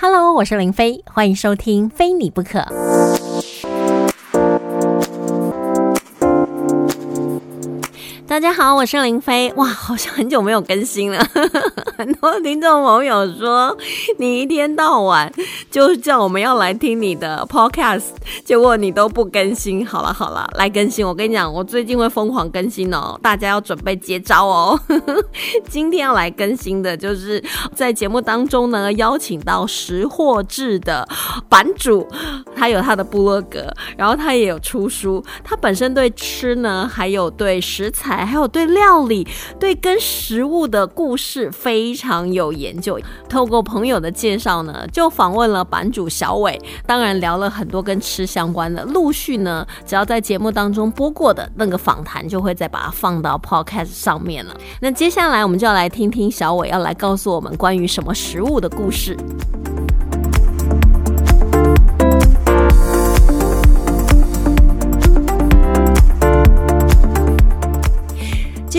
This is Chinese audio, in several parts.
Hello，我是林飞，欢迎收听《非你不可》。大家好，我是林飞。哇，好像很久没有更新了。很多听众朋友说，你一天到晚就叫我们要来听你的 podcast，结果你都不更新。好了好了，来更新。我跟你讲，我最近会疯狂更新哦，大家要准备接招哦。今天要来更新的就是在节目当中呢，邀请到识货志的版主，他有他的部落格，然后他也有出书。他本身对吃呢，还有对食材。还有对料理、对跟食物的故事非常有研究。透过朋友的介绍呢，就访问了版主小伟，当然聊了很多跟吃相关的。陆续呢，只要在节目当中播过的那个访谈，就会再把它放到 Podcast 上面了。那接下来我们就要来听听小伟要来告诉我们关于什么食物的故事。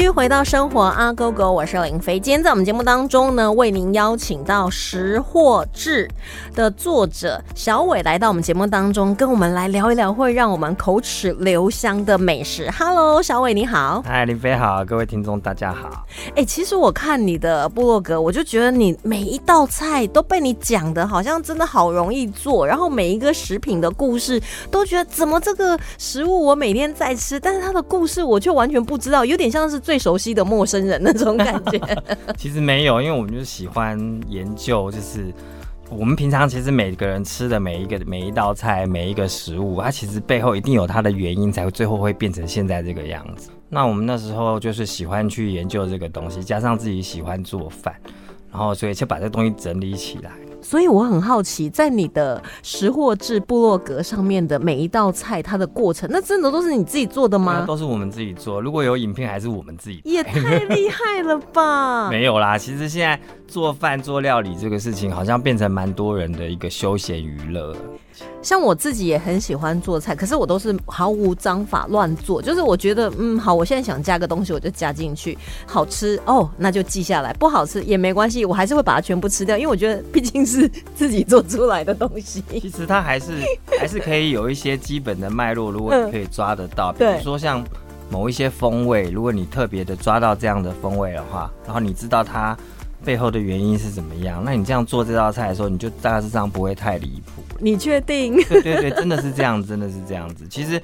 续回到生活啊，哥哥，我是林飞。今天在我们节目当中呢，为您邀请到《识货志》的作者小伟来到我们节目当中，跟我们来聊一聊会让我们口齿留香的美食。Hello，小伟你好。嗨，林飞好，各位听众大家好。哎，其实我看你的部落格，我就觉得你每一道菜都被你讲的好像真的好容易做，然后每一个食品的故事都觉得怎么这个食物我每天在吃，但是它的故事我却完全不知道，有点像是。最熟悉的陌生人那种感觉，其实没有，因为我们就是喜欢研究，就是我们平常其实每个人吃的每一个每一道菜每一个食物，它其实背后一定有它的原因，才会最后会变成现在这个样子。那我们那时候就是喜欢去研究这个东西，加上自己喜欢做饭，然后所以就把这东西整理起来。所以我很好奇，在你的识货志部落格上面的每一道菜，它的过程，那真的都是你自己做的吗？都是我们自己做。如果有影片，还是我们自己。也太厉害了吧！没有啦，其实现在做饭做料理这个事情，好像变成蛮多人的一个休闲娱乐。像我自己也很喜欢做菜，可是我都是毫无章法乱做。就是我觉得，嗯，好，我现在想加个东西，我就加进去，好吃哦，那就记下来；不好吃也没关系，我还是会把它全部吃掉，因为我觉得毕竟是自己做出来的东西。其实它还是 还是可以有一些基本的脉络，如果你可以抓得到，比如说像某一些风味，如果你特别的抓到这样的风味的话，然后你知道它。背后的原因是怎么样？那你这样做这道菜的时候，你就大致上不会太离谱。你确定？对对对，真的是这样，真的是这样子。其实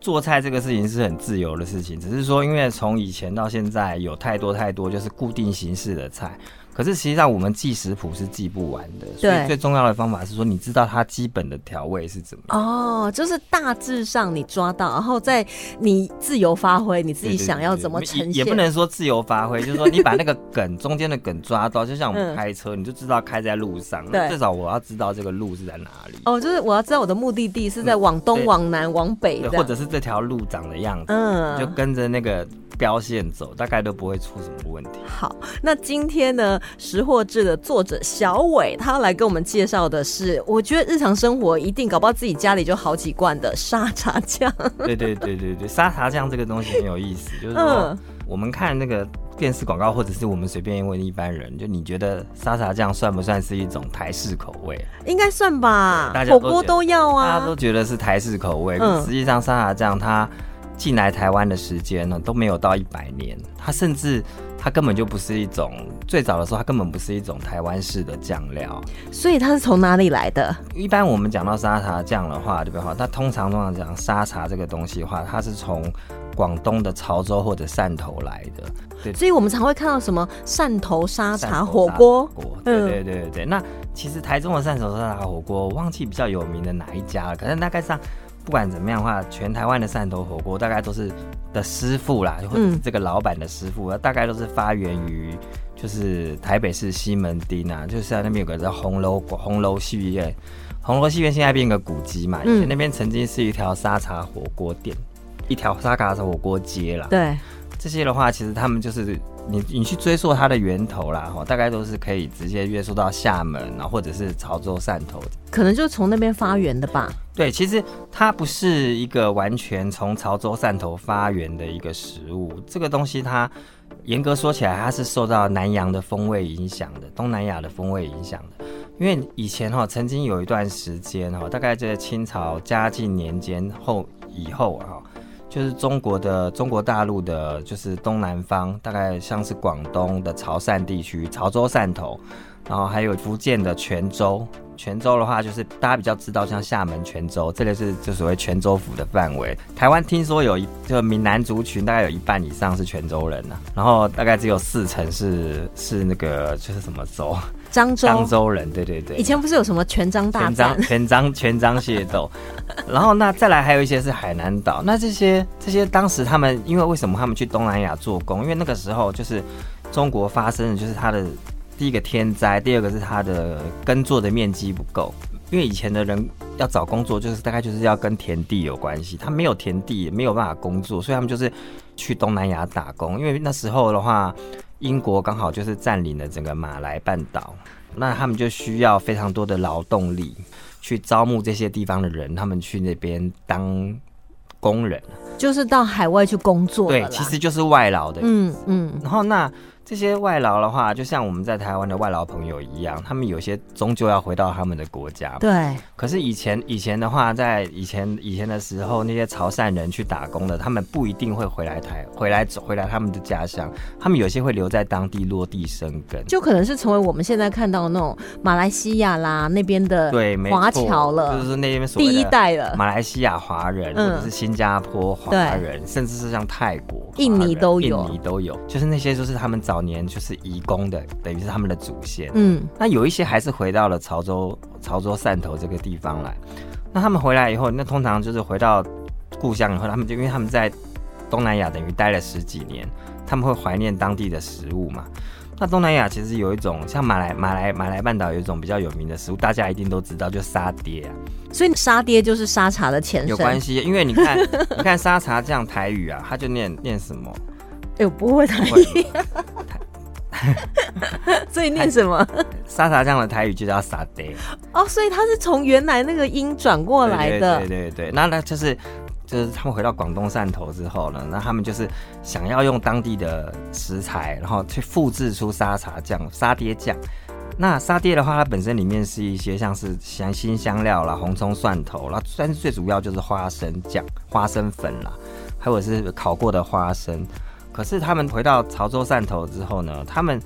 做菜这个事情是很自由的事情，只是说因为从以前到现在有太多太多就是固定形式的菜。可是实际上，我们记食谱是记不完的，所以最重要的方法是说，你知道它基本的调味是怎么样。哦，就是大致上你抓到，然后再你自由发挥，你自己想要怎么呈现，也不能说自由发挥，就是说你把那个梗中间的梗抓到，就像我们开车，你就知道开在路上，那至少我要知道这个路是在哪里。哦，就是我要知道我的目的地是在往东、往南、往北，或者是这条路长的样子，嗯，就跟着那个。标线走，大概都不会出什么问题。好，那今天呢，识货志的作者小伟，他来跟我们介绍的是，我觉得日常生活一定搞不好自己家里就好几罐的沙茶酱。对对对对对，沙茶酱这个东西很有意思，就是说我们看那个电视广告，或者是我们随便问一般人，就你觉得沙茶酱算不算是一种台式口味？应该算吧，火锅都要啊，大家都觉得是台式口味，实际上沙茶酱它。进来台湾的时间呢都没有到一百年，它甚至它根本就不是一种最早的时候，它根本不是一种台湾式的酱料。所以它是从哪里来的？一般我们讲到沙茶酱的话，对不对？它通常通常讲沙茶这个东西的话，它是从广东的潮州或者汕头来的。对，所以我们常会看到什么汕头沙茶火锅。对对对对对。那其实台中的汕头沙茶火锅，我忘记比较有名的哪一家了，可是大概上。不管怎么样的话，全台湾的汕头火锅大概都是的师傅啦，或者是这个老板的师傅，大概都是发源于就是台北市西门町啊，就是在那边有个叫红楼红楼戏院，红楼戏院现在变个古迹嘛，以前那边曾经是一条沙茶火锅店，一条沙茶火锅街啦。对，这些的话，其实他们就是你你去追溯它的源头啦，哈，大概都是可以直接约溯到厦门然后，或者是潮州汕头，可能就从那边发源的吧。对，其实它不是一个完全从潮州汕头发源的一个食物。这个东西它严格说起来，它是受到南洋的风味影响的，东南亚的风味影响的。因为以前哈曾经有一段时间哈，大概在清朝嘉靖年间后以后啊，就是中国的中国大陆的，就是东南方，大概像是广东的潮汕地区，潮州汕头，然后还有福建的泉州。泉州的话，就是大家比较知道，像厦门、泉州，这里是就所谓泉州府的范围。台湾听说有一就闽南族群，大概有一半以上是泉州人呐，然后大概只有四成是是那个就是什么州？漳州。漳州人，对对对。以前不是有什么全漳大战？全漳全漳械斗。然后那再来还有一些是海南岛。那这些这些当时他们因为为什么他们去东南亚做工？因为那个时候就是中国发生的就是他的。第一个天灾，第二个是他的耕作的面积不够，因为以前的人要找工作，就是大概就是要跟田地有关系，他没有田地，没有办法工作，所以他们就是去东南亚打工。因为那时候的话，英国刚好就是占领了整个马来半岛，那他们就需要非常多的劳动力去招募这些地方的人，他们去那边当工人，就是到海外去工作。对，其实就是外劳的。嗯嗯，然后那。这些外劳的话，就像我们在台湾的外劳朋友一样，他们有些终究要回到他们的国家。对。可是以前以前的话，在以前以前的时候，那些潮汕人去打工的，他们不一定会回来台，回来回来他们的家乡，他们有些会留在当地落地生根，就可能是成为我们现在看到那种马来西亚啦那边的对华侨了，就是那边第一代了。马来西亚华人，或者是新加坡华人，甚至是像泰国、印尼都有，印尼都有，就是那些就是他们早年就是移。移工的等于是他们的祖先，嗯，那有一些还是回到了潮州、潮州汕头这个地方来。那他们回来以后，那通常就是回到故乡以后，他们就因为他们在东南亚等于待了十几年，他们会怀念当地的食物嘛。那东南亚其实有一种像马来、马来、马来半岛有一种比较有名的食物，大家一定都知道，就沙爹啊。所以沙爹就是沙茶的前身，有关系。因为你看，你看沙茶这样台语啊，他就念念什么？哎我，不会台语。所以念什么？沙茶酱的台语就叫沙爹哦，所以它是从原来那个音转过来的。对对对，那那就是就是他们回到广东汕头之后呢，那他们就是想要用当地的食材，然后去复制出沙茶酱、沙爹酱。那沙爹的话，它本身里面是一些像是香辛香料啦、红葱、蒜头啦，但是最主要就是花生酱、花生粉啦，还有是烤过的花生。可是他们回到潮州汕头之后呢，他们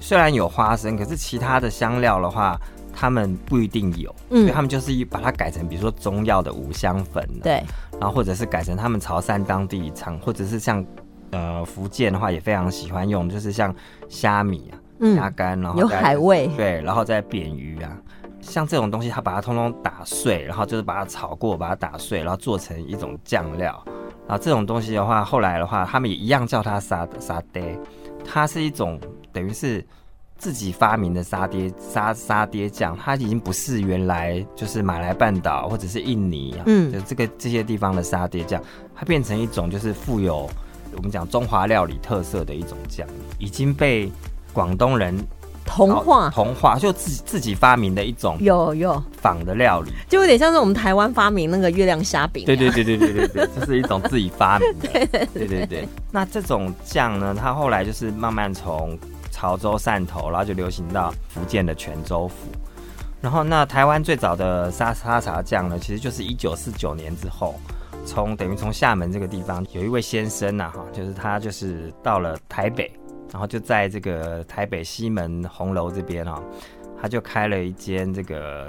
虽然有花生，可是其他的香料的话，他们不一定有，所以他们就是把它改成，比如说中药的五香粉，对，然后或者是改成他们潮汕当地常，或者是像呃福建的话也非常喜欢用，就是像虾米啊、虾干，然后有海味，对，然后再扁鱼啊，像这种东西，他把它通通打碎，然后就是把它炒过，把它打碎，然后做成一种酱料。啊，这种东西的话，后来的话，他们也一样叫它沙沙爹，它是一种等于是自己发明的沙爹沙沙爹酱，它已经不是原来就是马来半岛或者是印尼，嗯，就这个这些地方的沙爹酱，它变成一种就是富有我们讲中华料理特色的一种酱，已经被广东人。童话，童话就自己自己发明的一种有有仿的料理，就有点像是我们台湾发明那个月亮虾饼。对对对对对对对，这是一种自己发明的。对对对那这种酱呢，它后来就是慢慢从潮州、汕头，然后就流行到福建的泉州府。然后那台湾最早的沙沙茶酱呢，其实就是一九四九年之后，从等于从厦门这个地方有一位先生呐，哈，就是他就是到了台北。然后就在这个台北西门红楼这边哈，他就开了一间这个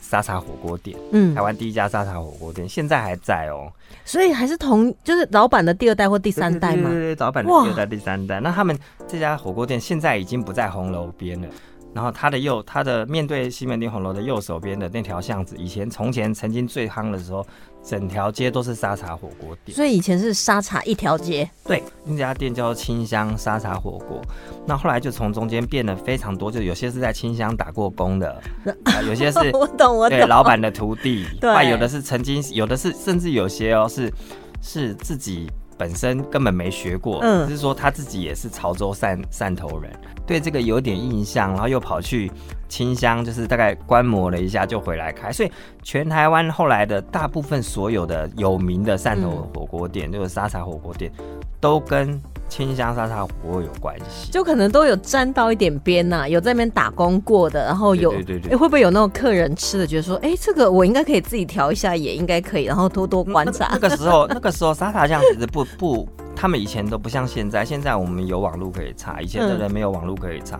沙茶火锅店，嗯，台湾第一家沙茶火锅店，现在还在哦。所以还是同，就是老板的第二代或第三代嘛？对对对，老板的第二代、第三代。那他们这家火锅店现在已经不在红楼边了。然后他的右，他的面对西门町红楼的右手边的那条巷子，以前从前曾经最夯的时候，整条街都是沙茶火锅店。所以以前是沙茶一条街。对，那家店叫清香沙茶火锅。那后来就从中间变得非常多，就有些是在清香打过工的，有些是我懂我懂，对，老板的徒弟，对，有的是曾经，有的是甚至有些哦是是自己。本身根本没学过，嗯，是说他自己也是潮州汕汕头人，对这个有点印象，然后又跑去清香，就是大概观摩了一下就回来开，所以全台湾后来的大部分所有的有名的汕头火锅店，就是沙茶火锅店，都跟清香沙茶火锅有关系，就可能都有沾到一点边呐，有在那边打工过的，然后有对对对诶会不会有那种客人吃的觉得说，哎、这个我应该可以自己调一下，也应该可以，然后多多观察。那个时候，那个时候沙茶酱其实不不，他们以前都不像现在，现在我们有网络可以查，以前的人没有网络可以查，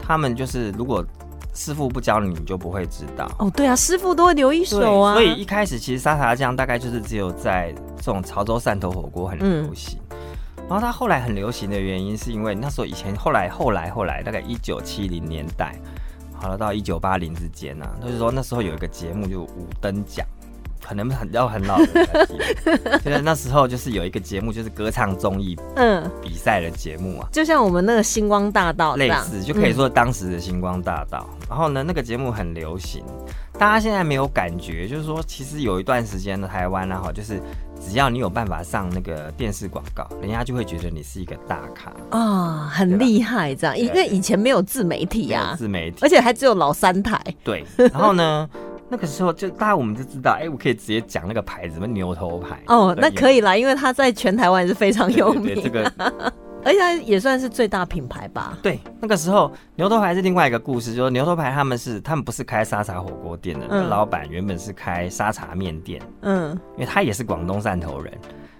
他们就是如果师傅不教你，你就不会知道。哦，对啊，师傅都会留一手啊。所以一开始其实沙茶酱大概就是只有在这种潮州汕头火锅很流行。然后它后来很流行的原因，是因为那时候以前后来后来后来大概一九七零年代，好了到一九八零之间呢、啊，就是说那时候有一个节目就五等奖，可能很要很老的人才记得，就是那时候就是有一个节目就是歌唱综艺嗯，比赛的节目啊。就像我们那个星光大道类似就可以说当时的星光大道。然后呢，那个节目很流行，大家现在没有感觉，就是说其实有一段时间的台湾呢，哈，就是只要你有办法上那个电视广告，人家就会觉得你是一个大咖，啊、很厉害这样，因为以前没有自媒体没有啊，自媒体而且还只有老三台。对。然后呢，那个时候就大家我们就知道，哎、我可以直接讲那个牌子，什么牛头牌哦，那可以。啦，因为它在全台湾是非常有名，这个 而且它也算是最大品牌吧。对，那个时候牛头牌是另外一个故事，就是牛头牌他们是他们不是开沙茶火锅店的，老板原本是开沙茶面店，嗯，因为他也是广东汕头人，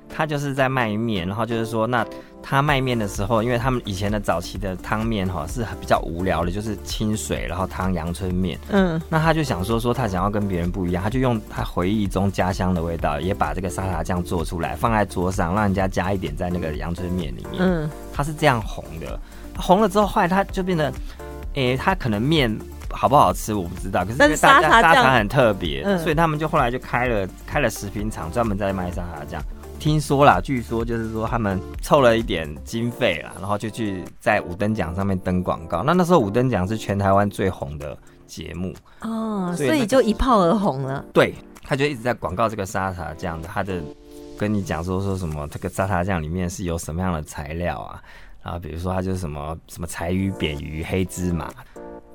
他就是在卖面，然后就是说，那他卖面的时候，因为他们以前的早期的汤面哈是比较无聊的，就是清水，然后汤阳春面，嗯，那他就想说说他想要跟别人不一样，他就用他回忆中家乡的味道，也把这个沙茶酱做出来，放在桌上，让人家加一点在那个阳春面里面，嗯，他是这样红的，红了之后，后来他就变得，诶、他可能面好不好吃我不知道，可是因但是为大家沙茶沙茶很特别，嗯。所以他们就后来就开了开了食品厂，专门在卖沙茶酱。听说啦，据说就是说他们凑了一点经费啦，然后就去在五等奖上面登广告。那那时候五等奖是全台湾最红的节目，哦，所所以那个以就一炮而红了。对，他就一直在广告这个沙茶酱的，他的跟你讲说说什么这个沙茶酱里面是有什么样的材料啊，然后比如说它就是什么什么柴鱼、扁鱼、黑芝麻，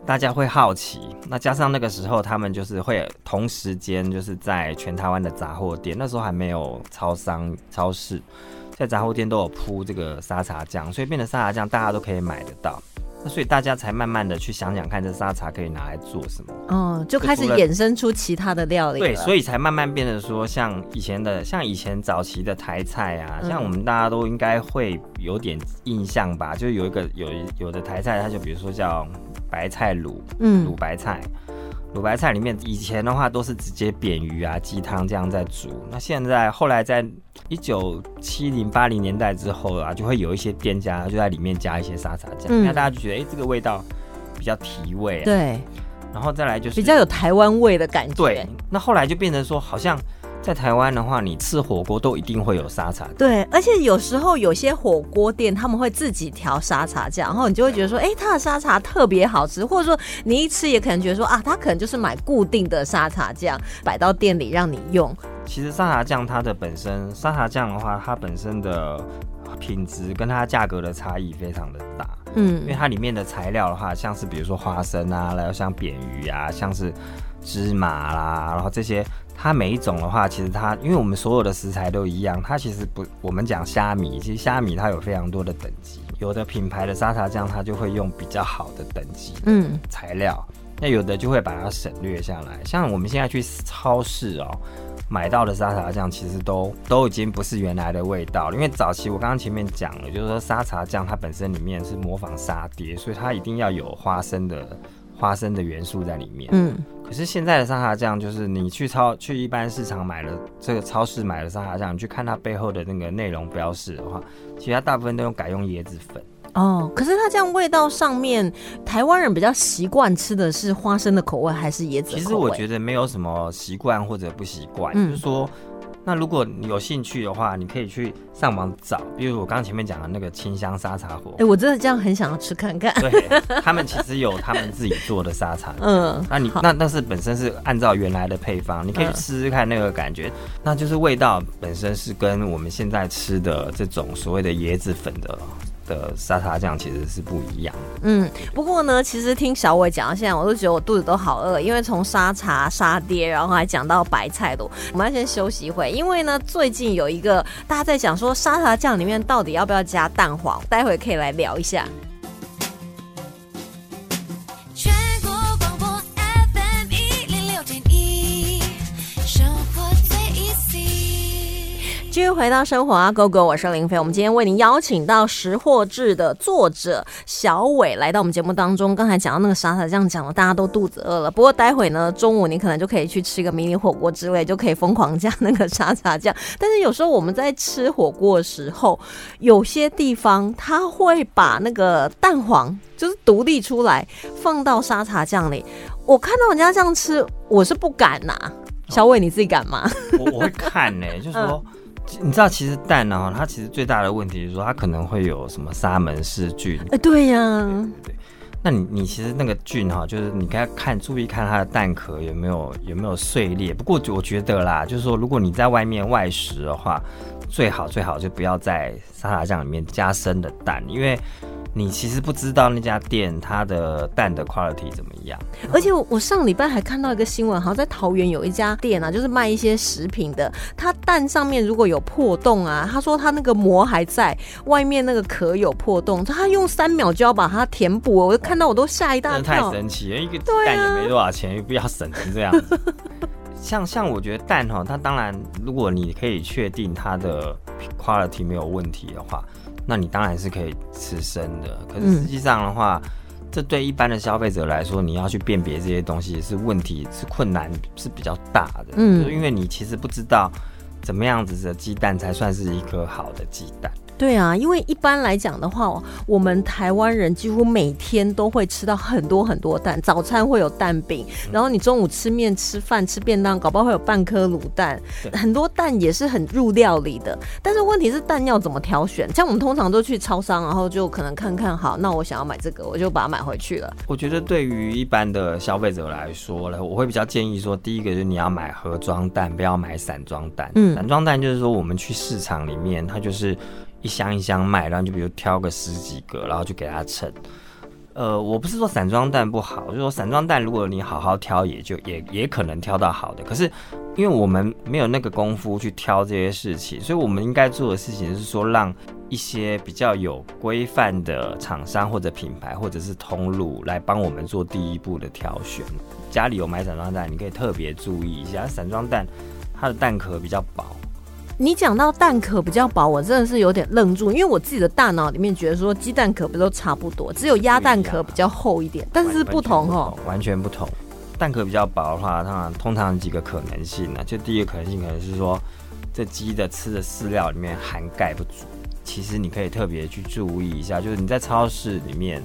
大家会好奇。那加上那个时候他们就是会同时间就是在全台湾的杂货店，那时候还没有超商、超市，在杂货店都有铺这个沙茶酱，所以变成沙茶酱大家都可以买得到。那所以大家才慢慢的去想想看，这沙茶可以拿来做什么。哦，就开始衍生出其他的料理。对，所以才慢慢变得说，像以前的，像以前早期的台菜啊，嗯像我们大家都应该会有点印象吧？就有一个有有的台菜，它就比如说叫白菜卤嗯。卤嗯白菜，卤白菜里面以前的话都是直接扁鱼啊、鸡汤这样在煮，那现在后来在一九七零八零年代之后啊，就会有一些店家就在里面加一些沙茶酱，嗯。那、大家就觉得哎、这个味道比较提味、啊，对，然后再来就是比较有台湾味的感觉。对，那后来就变成说，好像在台湾的话，你吃火锅都一定会有沙茶。对，而且有时候有些火锅店他们会自己调沙茶酱，然后你就会觉得说，哎、它的沙茶特别好吃，或者说你一吃也可能觉得说啊，它可能就是买固定的沙茶酱摆到店里让你用。其实沙茶酱它的本身，沙茶酱的话，它本身的品质跟它价格的差异非常的大，嗯因为嗯它里面的材料的话，像是比如说花生啊，然后像扁鱼啊，像是芝麻啦，然后这些。它每一种的话，其实它因为我们所有的食材都一样，它其实不，我们讲虾米，其实虾米它有非常多的等级，有的品牌的沙茶酱它就会用比较好的等级，嗯材料，那有的就会把它省略下来。像我们现在去超市哦，买到的沙茶酱其实都都已经不是原来的味道了，因为早期我刚刚前面讲了，就是说沙茶酱它本身里面是模仿沙爹，所以它一定要有花生的花生的元素在里面。嗯可是现在的沙茶酱，就是你去超去一般市场买了这个超市买了沙茶酱，你去看它背后的那个内容标示的话，其实它大部分都用改用椰子粉。哦，可是它这样味道上面，台湾人比较习惯吃的是花生的口味还是椰子？其实我觉得没有什么习惯或者不习惯，嗯就是说，那如果你有兴趣的话，你可以去上网找，比如我刚刚前面讲的那个清香沙茶火哎、，我真的这样很想要吃看看。对他们其实有他们自己做的沙茶。嗯，那你那那是本身是按照原来的配方，你可以去嗯吃吃看那个感觉，那就是味道本身是跟我们现在吃的这种所谓的椰子粉的的沙茶酱其实是不一样。嗯，不过呢，其实听小伟讲到现在，我都觉得我肚子都好饿，因为从沙茶、沙爹，然后还讲到白菜的，我们要先休息一会，因为呢，最近有一个大家在讲说沙茶酱里面到底要不要加蛋黄，待会可以来聊一下。继续回到生活啊，Go Go，我是林飞。我们今天为您邀请到《识货志》的作者小伟来到我们节目当中。刚才讲到那个沙茶酱，讲了大家都肚子饿了。不过待会呢，中午你可能就可以去吃个迷你火锅之类，就可以疯狂加那个沙茶酱。但是有时候我们在吃火锅的时候，有些地方他会把那个蛋黄就是独立出来放到沙茶酱里。我看到人家这样吃，我是不敢呐。小伟，你自己敢吗？我我会看呢，就是说。你知道，其实蛋呢，它其实最大的问题是说，它可能会有什么沙门氏菌。哎，对呀，对。那你你其实那个菌哈，就是你该看注意看它的蛋壳有没有有没有碎裂。不过我觉得啦，就是说如果你在外面外食的话，最好最好就不要在沙拉酱里面加生的蛋，因为。你其实不知道那家店它的蛋的 quality 怎么样，而且我上礼拜还看到一个新闻，好像在桃园有一家店啊，就是卖一些食品的，它蛋上面如果有破洞啊，他说他那个膜还在，外面那个壳有破洞，他用三秒就要把它填补，我看到我都吓一大跳，太神奇了，一个蛋也没多少钱，不要省成这样。像像我觉得蛋哈，它当然如果你可以确定它的 quality 没有问题的话。那你当然是可以吃生的，可是实际上的话，这对一般的消费者来说，你要去辨别这些东西是问题，是困难，是比较大的。嗯，因为你其实不知道怎么样子的鸡蛋才算是一颗好的鸡蛋。对啊，因为一般来讲的话，我们台湾人几乎每天都会吃到很多很多蛋。早餐会有蛋饼，然后你中午吃面、吃饭、吃便当，搞不好会有半颗卤蛋。很多蛋也是很入料理的。但是问题是蛋要怎么挑选？像我们通常都去超商，然后就可能看看，好，那我想要买这个，我就把它买回去了。我觉得对于一般的消费者来说呢，我会比较建议说，第一个就是你要买盒装蛋，不要买散装蛋。嗯，散装蛋就是说我们去市场里面，它就是。一箱一箱卖，然后就比如挑个十几个，然后就给他称。呃，我不是说散装蛋不好，就是说散装蛋如果你好好挑，也就也也可能挑到好的。可是因为我们没有那个功夫去挑这些事情，所以我们应该做的事情是说，让一些比较有规范的厂商或者品牌或者是通路来帮我们做第一步的挑选。家里有买散装蛋，你可以特别注意一下，散装蛋它的蛋壳比较薄。你讲到蛋壳比较薄，我真的是有点愣住，因为我自己的大脑里面觉得说鸡蛋壳不都差不多，只有鸭蛋壳比较厚一点，但是不同哦，完全不同。蛋壳比较薄的话，它通常几个可能性呢？就第一个可能性可能是说，这鸡的吃的饲料里面含钙不足。其实你可以特别去注意一下，就是你在超市里面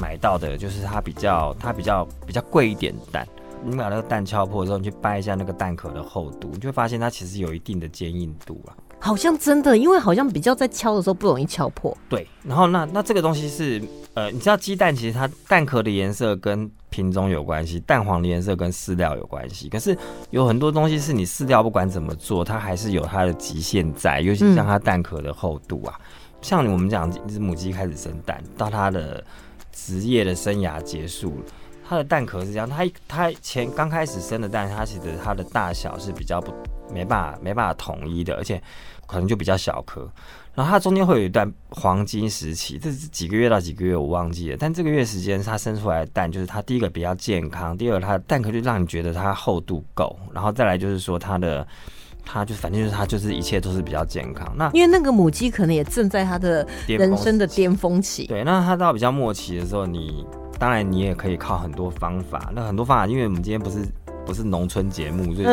买到的，就是它比较它比较比较贵一点的蛋。你把那个蛋敲破之后，你去掰一下那个蛋壳的厚度，你就会发现它其实有一定的坚硬度啊。好像真的，因为好像比较在敲的时候不容易敲破。对，然后那那这个东西是呃，你知道鸡蛋其实它蛋壳的颜色跟品种有关系，蛋黄的颜色跟饲料有关系。可是有很多东西是你饲料不管怎么做，它还是有它的极限在，尤其像它蛋壳的厚度啊。像我们讲一只母鸡开始生蛋，到它的职业的生涯结束了。它的蛋壳是这样，它它前刚开始生的蛋，它其实它的大小是比较不没办法没办法统一的，而且可能就比较小颗。然后它中间会有一段黄金时期，这是几个月到几个月我忘记了，但这个月时间它生出来的蛋，就是它第一个比较健康，第二它的蛋壳就让你觉得它厚度够，然后再来就是说它的它就反正就是它就是一切都是比较健康。那因为那个母鸡可能也正在它的人生的巅峰期，对，那它到比较末期的时候，你。当然，你也可以靠很多方法。那很多方法，因为我们今天不是不是农村节目，所以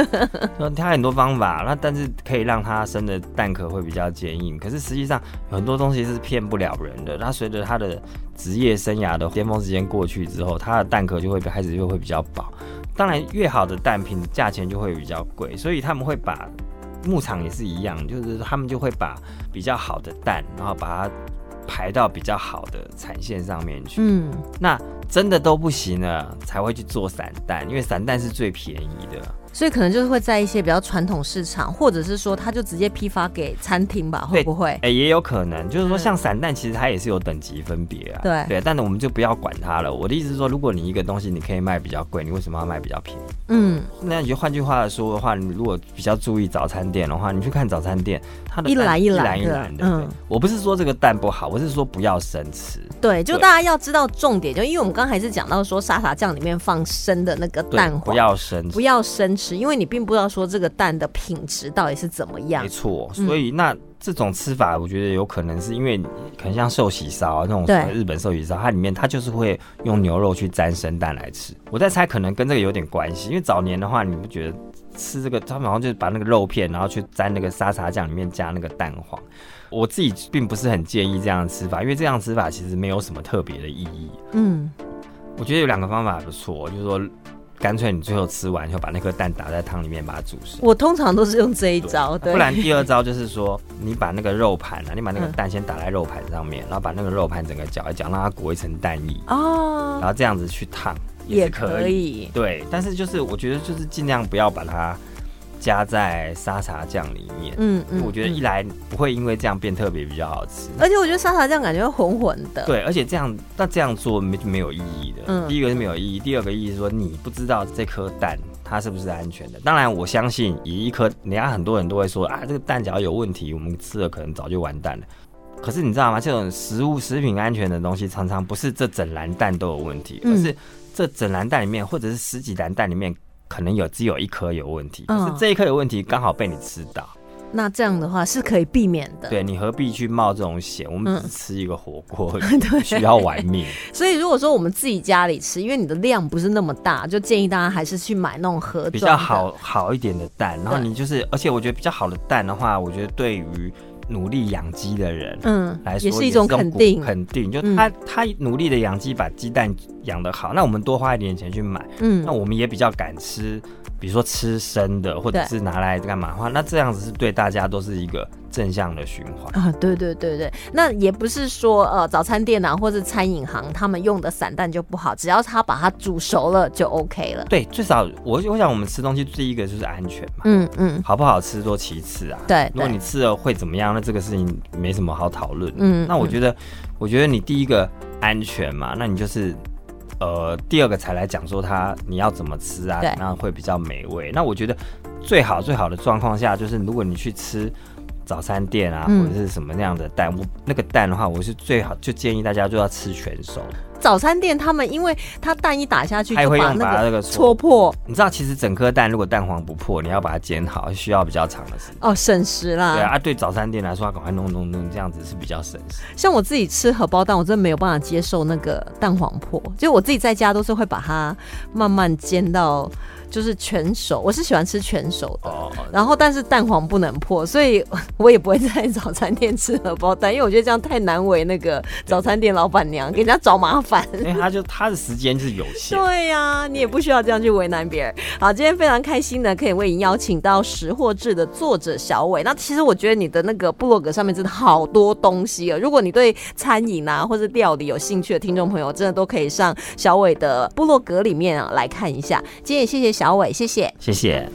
说它很多方法。那但是可以让它生的蛋壳会比较坚硬。可是实际上很多东西是骗不了人的。它随着它的职业生涯的巅峰时间过去之后，它的蛋壳就会开始就会比较薄。当然，越好的蛋品价钱就会比较贵。所以他们会把牧场也是一样，就是他们就会把比较好的蛋，然后把它。排到比较好的产线上面去。嗯，那真的都不行了，才会去做散弹，因为散弹是最便宜的。所以可能就是会在一些比较传统市场，或者是说他就直接批发给餐厅吧，会不会？哎，也有可能，就是说像散蛋，其实它也是有等级分别啊。对对，但是我们就不要管它了。我的意思是说，如果你一个东西你可以卖比较贵，你为什么要卖比较便宜？嗯，那你就换句话说的话，你如果比较注意早餐店的话，你去看早餐店，它的一篮一篮一篮的。嗯，我不是说这个蛋不好，我是说不要生吃。对，就大家要知道重点，就因为我们刚才是讲到说沙茶酱里面放生的那个蛋黄，不要生，不要生吃，因为你并不知道说这个蛋的品质到底是怎么样。没错，所以那这种吃法，我觉得有可能是因为可能像寿喜烧那种日本寿喜烧，它里面它就是会用牛肉去沾生蛋来吃。我在猜，可能跟这个有点关系，因为早年的话，你不觉得吃这个，他们好像就是把那个肉片，然后去沾那个沙茶酱里面加那个蛋黄。我自己并不是很建议这样吃法，因为这样吃法其实没有什么特别的意义。嗯，我觉得有两个方法不错，就是说，干脆你最后吃完以后把那颗蛋打在汤里面把它煮熟。我通常都是用这一招，不然第二招就是说，你把那个肉盘啊，你把那个蛋先打在肉盘上面，然后把那个肉盘整个搅一搅，让它裹一层蛋液哦，然后这样子去烫也可以。对，但是就是我觉得就是尽量不要把它。加在沙茶酱里面，嗯嗯，我觉得一来不会因为这样变特别比较好吃，而且我觉得沙茶酱感觉混混的，对，而且这样那这样做没没有意义的。嗯，第一个是没有意义，第二个意义是说你不知道这颗蛋它是不是安全的。当然，我相信以一颗，人家很多人都会说啊，这个蛋只要有问题，我们吃了可能早就完蛋了。可是你知道吗？这种食物食品安全的东西，常常不是这整篮蛋都有问题，而是这整篮蛋里面，或者是十几篮蛋里面。可能有只有一颗有问题，可是这一颗有问题刚好被你吃到，那这样的话是可以避免的。对你何必去冒这种险？我们只吃一个火锅，需要玩命。所以如果说我们自己家里吃，因为你的量不是那么大，就建议大家还是去买那种盒比较好好一点的蛋。然后你就是，而且我觉得比较好的蛋的话，我觉得对于。努力养鸡的人，嗯，来说也是一种肯定，肯定就他他努力的养鸡，把鸡蛋养得好，那我们多花一点钱去买，嗯，那我们也比较敢吃。比如说吃生的，或者是拿来干嘛的话，那这样子是对大家都是一个正向的循环啊！对对对对，那也不是说呃早餐店啊或者餐饮行他们用的散蛋就不好，只要他把它煮熟了就 OK 了。对，最少我我想我们吃东西第一个就是安全嘛，嗯嗯，好不好吃多其次啊。对，如果你吃了会怎么样，那这个事情没什么好讨论。嗯，那我觉得我觉得你第一个安全嘛，那你就是。呃，第二个才来讲说它你要怎么吃啊，那会比较美味。那我觉得最好最好的状况下，就是如果你去吃早餐店啊，或者是什么那样的蛋，我那个蛋的话，我是最好就建议大家就要吃全熟。早餐店他们，因为它蛋一打下去，就会用把那个戳破。你知道，其实整颗蛋如果蛋黄不破，你要把它煎好，需要比较长的时间。哦，省时啦。对啊，对早餐店来说，赶快弄弄弄，这样子是比较省时。像我自己吃荷包蛋，我真的没有办法接受那个蛋黄破，就我自己在家都是会把它慢慢煎到。就是全熟，我是喜欢吃全熟的，哦然后但是蛋黄不能破，所以我也不会在早餐店吃荷包蛋，因为我觉得这样太难为那个早餐店老板娘，给人家找麻烦。因为他就他的时间是有限。对呀，你也不需要这样去为难别人。好，今天非常开心的可以为您邀请到识货志的作者小伟。那其实我觉得你的那个部落格上面真的好多东西啊，如果你对餐饮啊或者料理有兴趣的听众朋友，真的都可以上小伟的部落格里面啊来看一下。今天也谢谢。小伟，谢谢，谢谢。